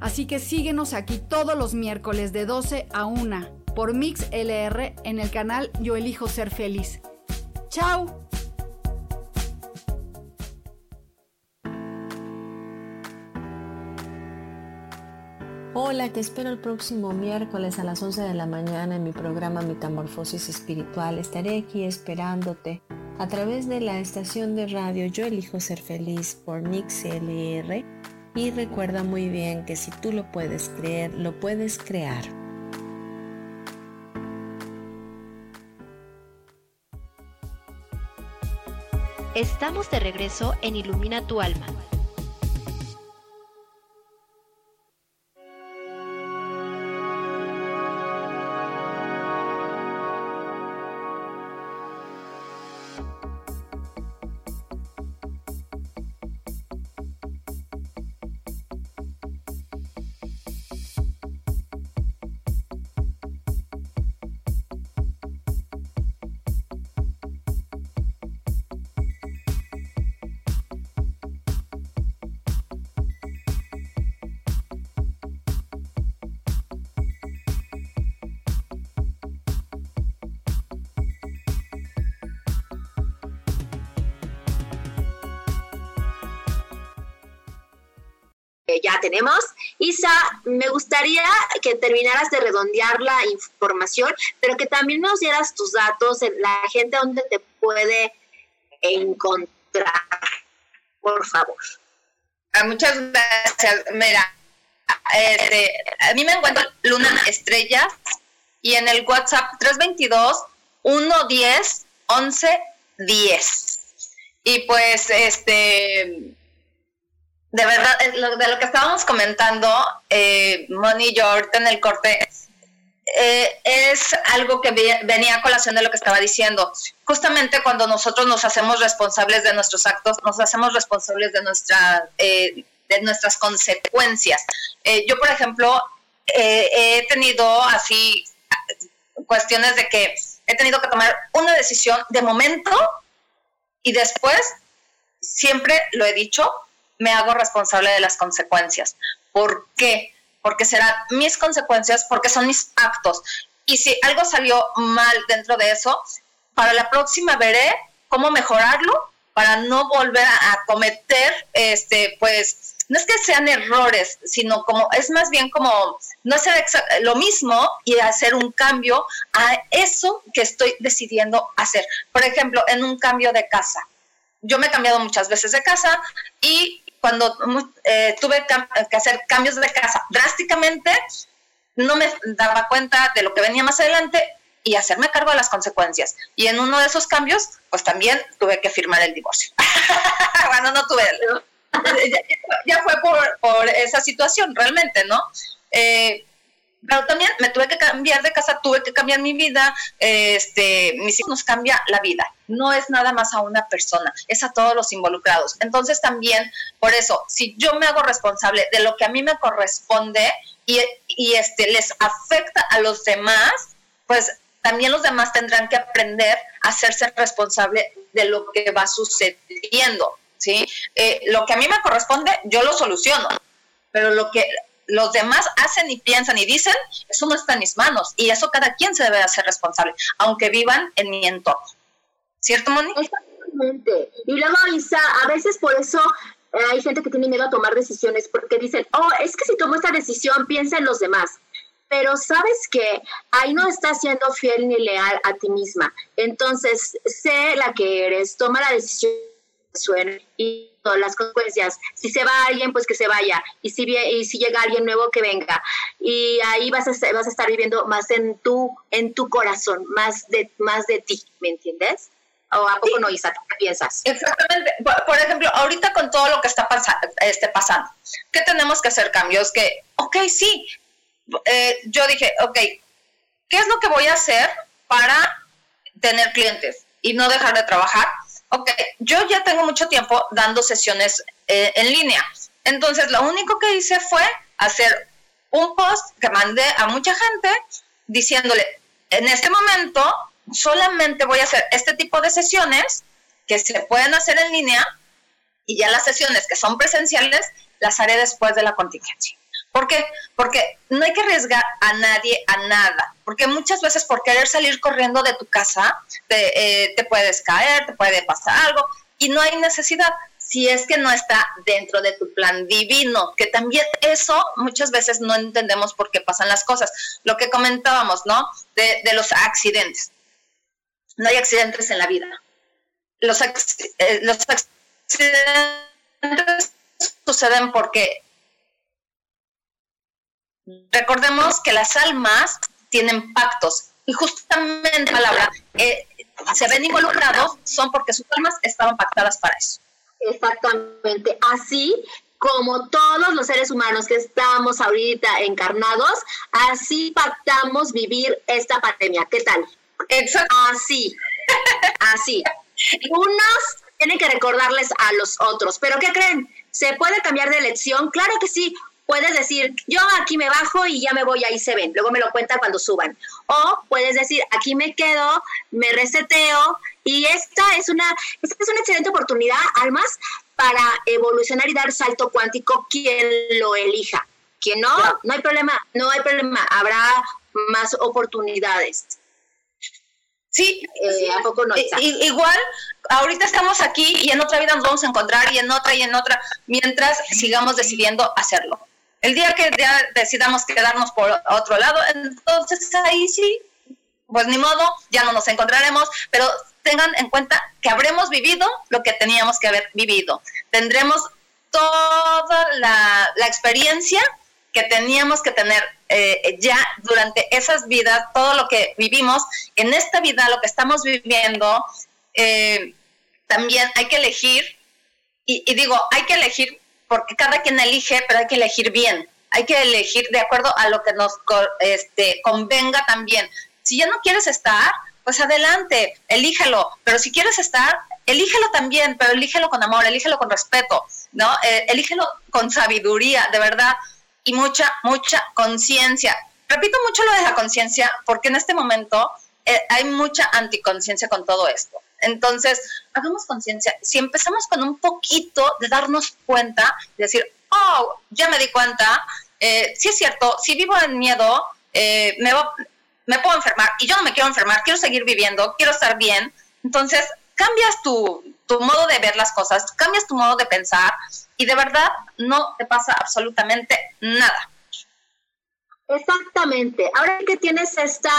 Así que síguenos aquí todos los miércoles de 12 a 1 por Mix LR en el canal Yo Elijo Ser Feliz. ¡Chao! Hola, te espero el próximo miércoles a las 11 de la mañana en mi programa Metamorfosis Espiritual. Estaré aquí esperándote a través de la estación de radio Yo Elijo Ser Feliz por Mix LR. Y recuerda muy bien que si tú lo puedes creer, lo puedes crear. Estamos de regreso en Ilumina tu alma. Ya tenemos. Isa, me gustaría que terminaras de redondear la información, pero que también nos dieras tus datos, la gente donde te puede encontrar, por favor. Ah, muchas gracias. Mira, este, a mí me encuentro Luna Estrellas y en el WhatsApp 322 110 11 10. Y pues, este, de verdad, de lo que estábamos comentando, eh, Moni y yo ahorita en el corte, eh, es algo que venía a colación de lo que estaba diciendo. Justamente cuando nosotros nos hacemos responsables de nuestros actos, nos hacemos responsables de, nuestra, eh, de nuestras consecuencias. Eh, yo, por ejemplo, he tenido así cuestiones de que he tenido que tomar una decisión de momento y después, siempre lo he dicho, me hago responsable de las consecuencias. ¿Por qué? Porque serán mis consecuencias, porque son mis actos. Y si algo salió mal dentro de eso, para la próxima veré cómo mejorarlo para no volver a, cometer, este, pues, no es que sean errores, sino como, es más bien como no hacer lo mismo y hacer un cambio a eso que estoy decidiendo hacer. Por ejemplo, en un cambio de casa. Yo me he cambiado muchas veces de casa y cuando eh, tuve que hacer cambios de casa drásticamente, no me daba cuenta de lo que venía más adelante y hacerme cargo de las consecuencias. Y en uno de esos cambios, pues también tuve que firmar el divorcio. bueno, no tuve, ya, fue por, por, esa situación realmente, ¿no? Eh, pero también me tuve que cambiar de casa, tuve que cambiar mi vida, este, mis hijos nos cambia la vida. No es nada más a una persona, es a todos los involucrados. Entonces también, por eso, si yo me hago responsable de lo que a mí me corresponde y, y este, les afecta a los demás, pues también los demás tendrán que aprender a hacerse responsable de lo que va sucediendo, ¿sí? Eh, lo que a mí me corresponde, yo lo soluciono, pero lo que los demás hacen y piensan y dicen, eso no está en mis manos y eso cada quien se debe hacer responsable, aunque vivan en mi entorno. ¿Cierto, Moni? Exactamente. Y luego, Isa, a veces por eso eh, hay gente que tiene miedo a tomar decisiones porque dicen, oh, es que si tomo esta decisión, piensa en los demás. Pero sabes que ahí no estás siendo fiel ni leal a ti misma. Entonces, sé la que eres, toma la decisión suene y todas las consecuencias. Si se va alguien, pues que se vaya. Y si, y si llega alguien nuevo, que venga. Y ahí vas a, vas a estar viviendo más en tu, en tu corazón, más de, más de ti, ¿me entiendes? ¿O a poco no, Isa? ¿Qué piensas? Exactamente. Por, ejemplo, ahorita con todo lo que está este, pasando, ¿qué tenemos que hacer cambios? Que, ok, sí. Eh, yo dije, ok, ¿qué es lo que voy a hacer para tener clientes y no dejar de trabajar? Ok, yo ya tengo mucho tiempo dando sesiones eh, en línea. Entonces, lo único que hice fue hacer un post que mandé a mucha gente diciéndole, en este momento solamente voy a hacer este tipo de sesiones que se pueden hacer en línea y ya las sesiones que son presenciales las haré después de la contingencia. ¿Por qué? Porque no hay que arriesgar a nadie a nada, porque muchas veces por querer salir corriendo de tu casa te, eh, te puedes caer, te puede pasar algo y no hay necesidad si es que no está dentro de tu plan divino, que también eso muchas veces no entendemos por qué pasan las cosas. Lo que comentábamos, ¿no? De, los accidentes. No hay accidentes en la vida. Los, eh, los accidentes suceden porque recordemos que las almas tienen pactos y justamente la palabra eh, se ven involucrados son porque sus almas estaban pactadas para eso. Exactamente. Así como todos los seres humanos que estamos ahorita encarnados, así pactamos vivir esta pandemia. ¿Qué tal? Exacto. Así. Así. Unos tienen que recordarles a los otros. ¿Pero qué creen? ¿Se puede cambiar de elección? Claro que sí puedes decir, yo aquí me bajo y ya me voy, ahí se ven, luego me lo cuentan cuando suban. O puedes decir, aquí me quedo, me reseteo y esta es una, esta es una excelente oportunidad, Almas, para evolucionar y dar salto cuántico quien lo elija. Quien no, no hay problema, no hay problema, habrá más oportunidades. Sí, eh, ¿a poco no? igual, ahorita estamos aquí y en otra vida nos vamos a encontrar y en otra y en otra, mientras sigamos decidiendo hacerlo. El día que ya decidamos quedarnos por otro lado, entonces ahí sí, pues ni modo, ya no nos encontraremos, pero tengan en cuenta que habremos vivido lo que teníamos que haber vivido. Tendremos toda la, experiencia que teníamos que tener eh, ya durante esas vidas, todo lo que vivimos, en esta vida, lo que estamos viviendo, eh, también hay que elegir, y, digo, hay que elegir porque cada quien elige, pero hay que elegir bien. Hay que elegir de acuerdo a lo que nos este, convenga también. Si ya no quieres estar, pues adelante, elígelo. Pero si quieres estar, elígelo también, pero elígelo con amor, elígelo con respeto, ¿no? Eh, elígelo con sabiduría, de verdad, y mucha, mucha conciencia. Repito mucho lo de la conciencia, porque en este momento eh, hay mucha anticonciencia con todo esto. Entonces, hagamos conciencia. Si empezamos con un poquito de darnos cuenta, de decir, oh, ya me di cuenta, eh, sí es cierto, si vivo en miedo, eh, me, me puedo enfermar y yo no me quiero enfermar, quiero seguir viviendo, quiero estar bien. Entonces, cambias tu, tu modo de ver las cosas, cambias tu modo de pensar y de verdad no te pasa absolutamente nada. Exactamente. Ahora que tienes esta,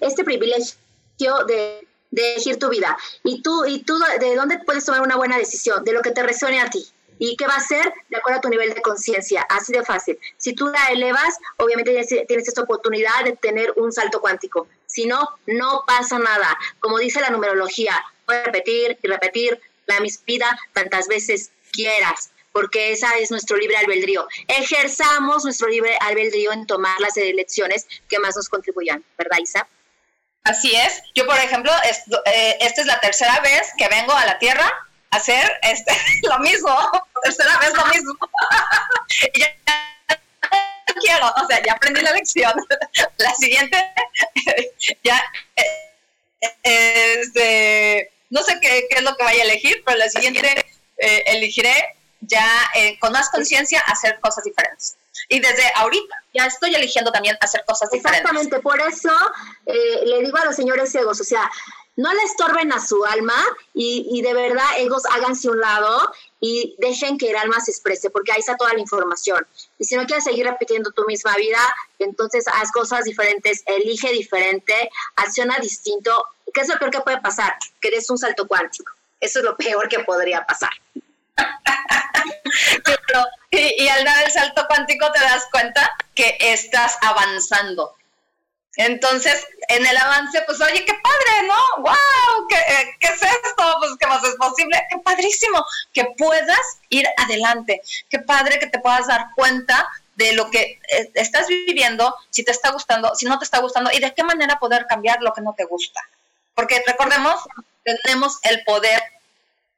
este privilegio de de elegir tu vida. Y tú, y tú, ¿de dónde puedes tomar una buena decisión? De lo que te resuene a ti. ¿Y qué va a ser? De acuerdo a tu nivel de conciencia. Así de fácil. Si tú la elevas, obviamente tienes esta oportunidad de tener un salto cuántico. Si no, no pasa nada. Como dice la numerología, puedes repetir y repetir la misma vida tantas veces quieras porque esa es nuestro libre albedrío. Ejerzamos nuestro libre albedrío en tomar las elecciones que más nos contribuyan, ¿verdad, Isa? Así es. Yo, por ejemplo, eh, esta es la tercera vez que vengo a la Tierra a hacer este, lo mismo. tercera vez lo mismo. ya quiero, o sea, ya aprendí la lección. la siguiente, ya, este, no sé qué, es lo que vaya a elegir, pero la siguiente eh, elegiré ya eh, con más conciencia hacer cosas diferentes. Y desde ahorita ya estoy eligiendo también hacer cosas diferentes. Exactamente, por eso eh, le digo a los señores egos, o sea, no le estorben a su alma y, de verdad, egos, háganse un lado y dejen que el alma se exprese, porque ahí está toda la información. Y si no quieres seguir repitiendo tu misma vida, entonces haz cosas diferentes, elige diferente, acciona distinto. ¿Qué es lo peor que puede pasar? Que des un salto cuántico. Eso es lo peor que podría pasar. Y, al dar el salto cuántico te das cuenta que estás avanzando. Entonces, en el avance, pues, oye, qué padre, ¿no? ¡Wow! ¿Qué, eh, ¿qué es esto? Pues, ¿qué más es posible? ¡Qué padrísimo! Que puedas ir adelante. Qué padre que te puedas dar cuenta de lo que eh, estás viviendo, si te está gustando, si no te está gustando y de qué manera poder cambiar lo que no te gusta. Porque recordemos, tenemos el poder,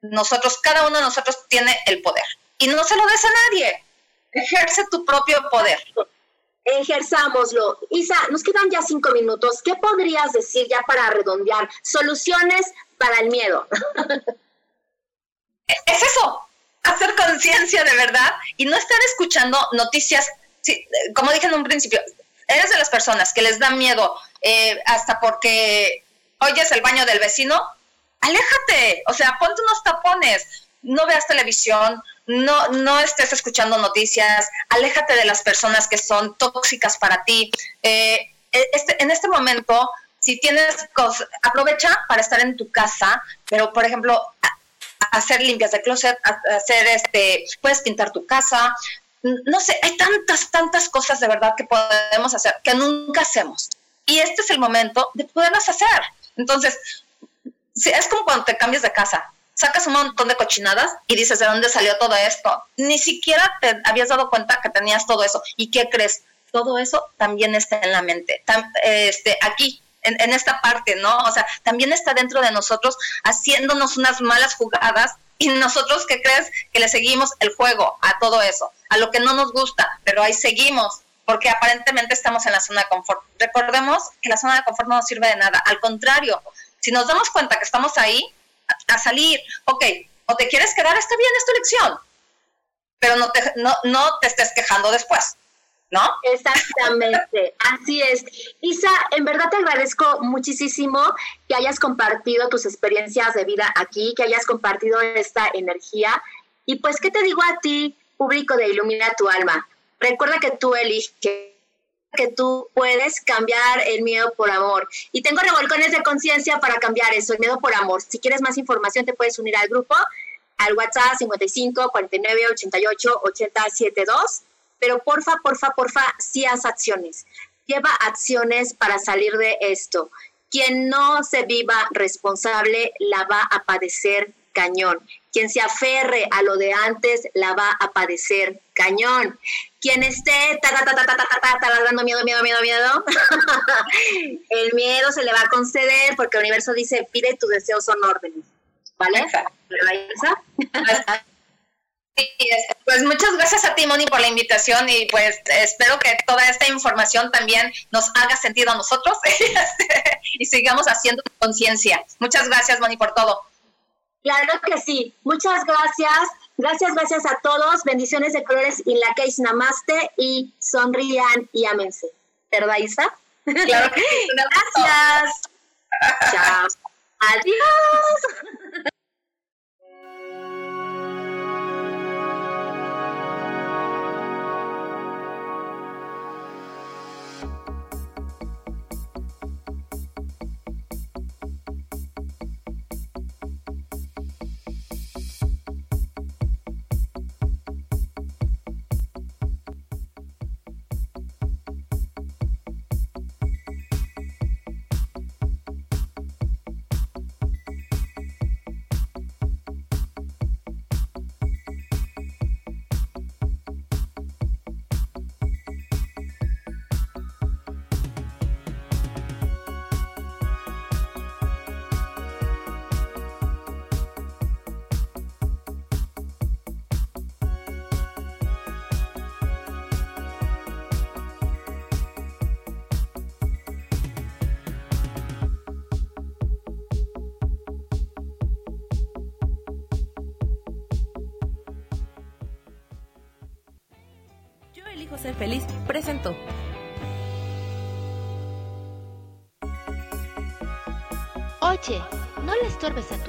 nosotros, cada uno de nosotros tiene el poder y no se lo des a nadie. Ejerce tu propio poder. Ejerzámoslo. Isa, nos quedan ya cinco minutos. ¿Qué podrías decir ya para redondear? Soluciones para el miedo. es eso, hacer conciencia de verdad y no estar escuchando noticias, como dije en un principio, eres de las personas que les da miedo eh, hasta porque oyes el baño del vecino, aléjate, o sea, ponte unos tapones, no veas televisión, no, no estés escuchando noticias, aléjate de las personas que son tóxicas para ti. Eh, e, este, en este momento, si tienes cosas, aprovecha para estar en tu casa, pero por ejemplo, hacer limpias de closet, hacer este, puedes pintar tu casa, no sé, hay tantas, tantas cosas de verdad que podemos hacer que nunca hacemos. Y este es el momento de poderlas hacer. Entonces, es como cuando te cambias de casa, sacas un montón de cochinadas y dices, ¿de dónde salió todo esto? Ni siquiera te habías dado cuenta que tenías todo eso. ¿Y qué crees? Todo eso también está en la mente. este, aquí, en, esta parte, ¿no? O sea, también está dentro de nosotros haciéndonos unas malas jugadas y nosotros, ¿qué crees? Que le seguimos el juego a todo eso, a lo que no nos gusta, pero ahí seguimos, porque aparentemente estamos en la zona de confort. Recordemos que la zona de confort no nos sirve de nada, al contrario, si nos damos cuenta que estamos ahí, a, salir, ok, o te quieres quedar, está bien, es tu elección, pero no te, no, no te estés quejando después. ¿no? Exactamente, así es. Isa, en verdad te agradezco muchísimo que hayas compartido tus experiencias de vida aquí, que hayas compartido esta energía. Y pues, ¿qué te digo a ti, público de Ilumina tu alma? Recuerda que tú eliges que tú puedes cambiar el miedo por amor. Y tengo revolcones de conciencia para cambiar eso, el miedo por amor. Si quieres más información, te puedes unir al grupo, al WhatsApp 55 49 88 80 72 pero porfa, porfa, porfa, sí haz acciones. Lleva acciones para salir de esto. Quien no se viva responsable la va a padecer cañón. Quien se aferre a lo de antes la va a padecer cañón. Quien esté dando miedo, miedo, miedo, miedo, el miedo se le va a conceder porque el universo dice, pide tus deseos son órdenes. ¿Vale? Pues muchas gracias a ti, Moni, por la invitación y pues espero que toda esta información también nos haga sentido a nosotros y sigamos haciendo conciencia. Muchas gracias, Moni, por todo. Claro que sí. Muchas gracias. Gracias, gracias a todos. Bendiciones de colores y la case namaste y sonrían y amense. ¿Verdad, Isa? Claro que sí. gracias. Chao. Adiós.